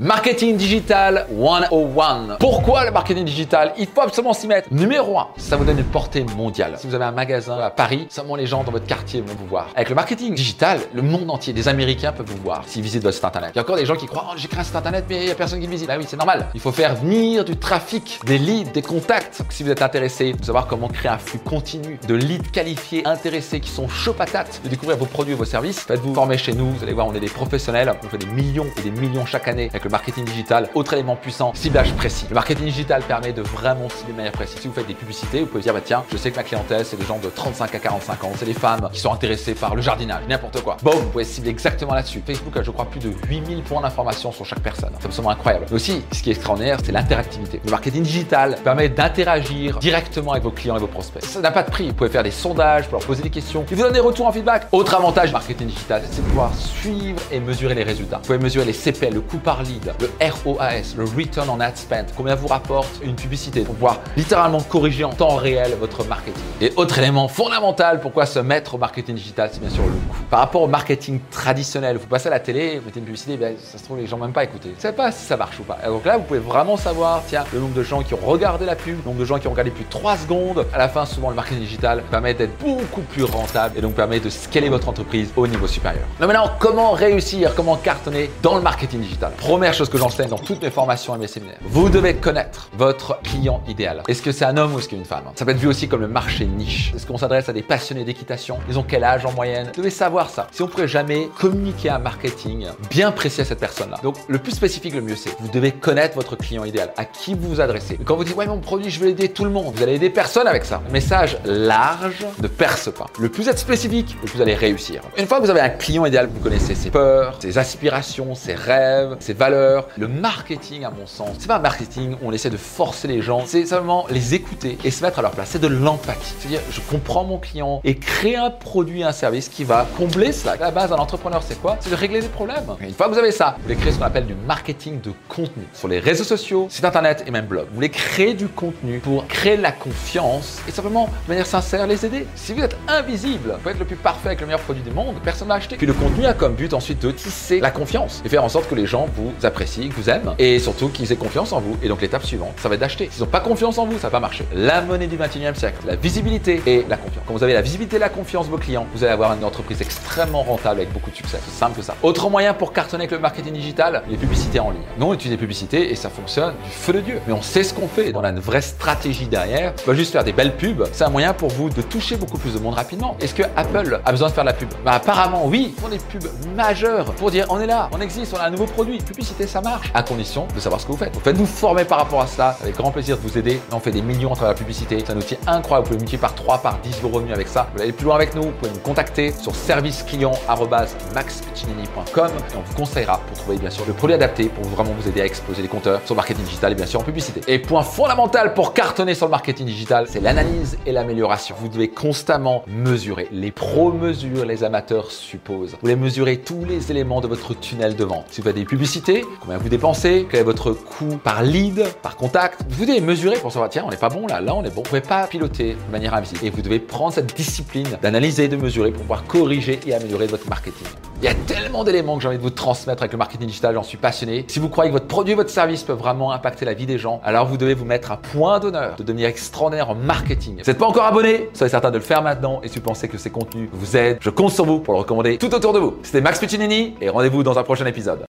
Marketing digital 101. Pourquoi le marketing digital? Il faut absolument s'y mettre. Numéro 1, ça vous donne une portée mondiale. Si vous avez un magasin à Paris, seulement les gens dans votre quartier vont vous voir. Avec le marketing digital, le monde entier, des Américains peuvent vous voir s'ils visitent votre site internet. Il y a encore des gens qui croient, oh, j'ai créé un site internet, mais il n'y a personne qui visite. Bah oui, c'est normal. Il faut faire venir du trafic, des leads, des contacts. Si vous êtes intéressé de savoir comment créer un flux continu de leads qualifiés, intéressés, qui sont chauds patates, de découvrir vos produits et vos services, faites-vous former chez nous. Vous allez voir, on est des professionnels. On fait des millions et des millions chaque année avec le marketing digital, autre élément puissant, ciblage précis. Le marketing digital permet de vraiment cibler de manière précise. Si vous faites des publicités, vous pouvez dire, bah tiens, je sais que ma clientèle, c'est des gens de 35 à 45 ans, c'est des femmes qui sont intéressées par le jardinage, n'importe quoi. Bon, vous pouvez cibler exactement là-dessus. Facebook a, je crois, plus de 8000 points d'information sur chaque personne. C'est absolument incroyable. Mais aussi, ce qui est extraordinaire, c'est l'interactivité. Le marketing digital permet d'interagir directement avec vos clients et vos prospects. Ça n'a pas de prix. Vous pouvez faire des sondages, vous leur poser des questions, ils vous donnent des retours en feedback. Autre avantage du marketing digital, c'est de pouvoir suivre et mesurer les résultats. Vous pouvez mesurer les CPL, le coût par lead, le ROAS, le Return on Ad Spend, combien vous rapporte une publicité pour pouvoir littéralement corriger en temps réel votre marketing. Et autre élément fondamental, pourquoi se mettre au marketing digital, c'est bien sûr le coût. Par rapport au marketing traditionnel, vous passez à la télé, vous mettez une publicité, ben, ça se trouve les gens même pas écouter. Vous savez pas si ça marche ou pas. Et donc là, vous pouvez vraiment savoir, tiens, le nombre de gens qui ont regardé la pub, le nombre de gens qui ont regardé plus de 3 secondes. À la fin, souvent, le marketing digital permet d'être beaucoup plus rentable et donc permet de scaler votre entreprise au niveau supérieur. Donc maintenant, comment réussir, comment cartonner dans le marketing digital? Première chose que j'enseigne dans toutes mes formations et mes séminaires, vous devez connaître votre client idéal. Est-ce que c'est un homme ou est-ce qu'une femme? Ça peut être vu aussi comme le marché niche. Est-ce qu'on s'adresse à des passionnés d'équitation? Ils ont quel âge en moyenne? Vous devez savoir ça. Si on pourrait jamais communiquer un marketing bien précis à cette personne-là. Donc le plus spécifique, le mieux c'est. Vous devez connaître votre client idéal, à qui vous vous adressez. Quand vous dites ouais mon produit, je veux aider tout le monde, vous allez aider personne avec ça. Le message large ne perce pas. Le plus être spécifique, le plus vous allez réussir. Une fois que vous avez un client idéal, vous connaissez ses peurs, ses aspirations, ses rêves, ses valeurs. Le marketing, à mon sens, c'est pas un marketing où on essaie de forcer les gens, c'est simplement les écouter et se mettre à leur place. C'est de l'empathie. C'est-à-dire, je comprends mon client et créer un produit, un service qui va combler ça. La base d'un entrepreneur, c'est quoi? C'est de régler des problèmes. une fois que vous avez ça, vous voulez créer ce qu'on appelle du marketing de contenu sur les réseaux sociaux, site internet et même blog. Vous voulez créer du contenu pour créer la confiance et simplement, de manière sincère, les aider. Si vous êtes invisible, vous pouvez être le plus parfait avec le meilleur produit du monde, personne ne va acheter. Puis le contenu a comme but ensuite de tisser la confiance et faire en sorte que les gens vous apprécient, que vous aiment et surtout qu'ils aient confiance en vous. Et donc l'étape suivante, ça va être d'acheter. S'ils n'ont pas confiance en vous, ça va pas marcher. La monnaie du 21e siècle, la visibilité et la confiance. Quand vous avez la visibilité et la confiance de vos clients, vous allez avoir une entreprise extrêmement rentable avec beaucoup de succès. C'est simple que ça. Autre moyen pour cartonner avec le marketing digital, les publicités en ligne. Nous, on utilise des publicités et ça fonctionne du feu de Dieu. Mais on sait ce qu'on fait. On a une vraie stratégie derrière. Pas juste faire des belles pubs. C'est un moyen pour vous de toucher beaucoup plus de monde rapidement. Est-ce que Apple a besoin de faire la pub? Bah apparemment oui. Ils font des pubs majeures pour dire on est là, on existe, on a un nouveau produit. Publicité, ça marche. À condition de savoir ce que vous faites. faites-vous former par rapport à cela. Avec grand plaisir de vous aider. On fait des millions à travers la publicité. C'est un outil incroyable. Vous pouvez multiplier par 3, par 10 vos revenus avec ça. Vous aller plus loin avec nous, vous pouvez nous contacter sur serviceclient.maxpiccinini.com et on vous conseillera pour trouver bien sûr le produit adapté pour vraiment vous aider à exploser les compteurs sur le marketing digital et bien sûr en publicité. Et point fondamental pour cartonner sur le marketing digital, c'est l'analyse et l'amélioration. Vous devez constamment mesurer. Les pros mesurent, les amateurs supposent. Vous voulez mesurer tous les éléments de votre tunnel de vente. Si vous faites des publicités, combien vous dépensez, quel est votre coût par lead, par contact. Vous devez mesurer pour savoir, tiens, on n'est pas bon là, là on est bon. Vous ne pouvez pas piloter de manière invisible. Et vous devez prendre cette discipline d'analyser, de mesurer pour pouvoir corriger et améliorer votre marketing. Il y a tellement d'éléments que j'ai envie de vous transmettre avec le marketing digital, j'en suis passionné. Si vous croyez que votre produit, votre service peut vraiment impacter la vie des gens, alors vous devez vous mettre à point d'honneur de devenir extraordinaire en marketing. vous n'êtes pas encore abonné, soyez certain de le faire maintenant. Et si vous pensez que ces contenus vous aident, je compte sur vous pour le recommander tout autour de vous. C'était Max Piccinini et rendez-vous dans un prochain épisode.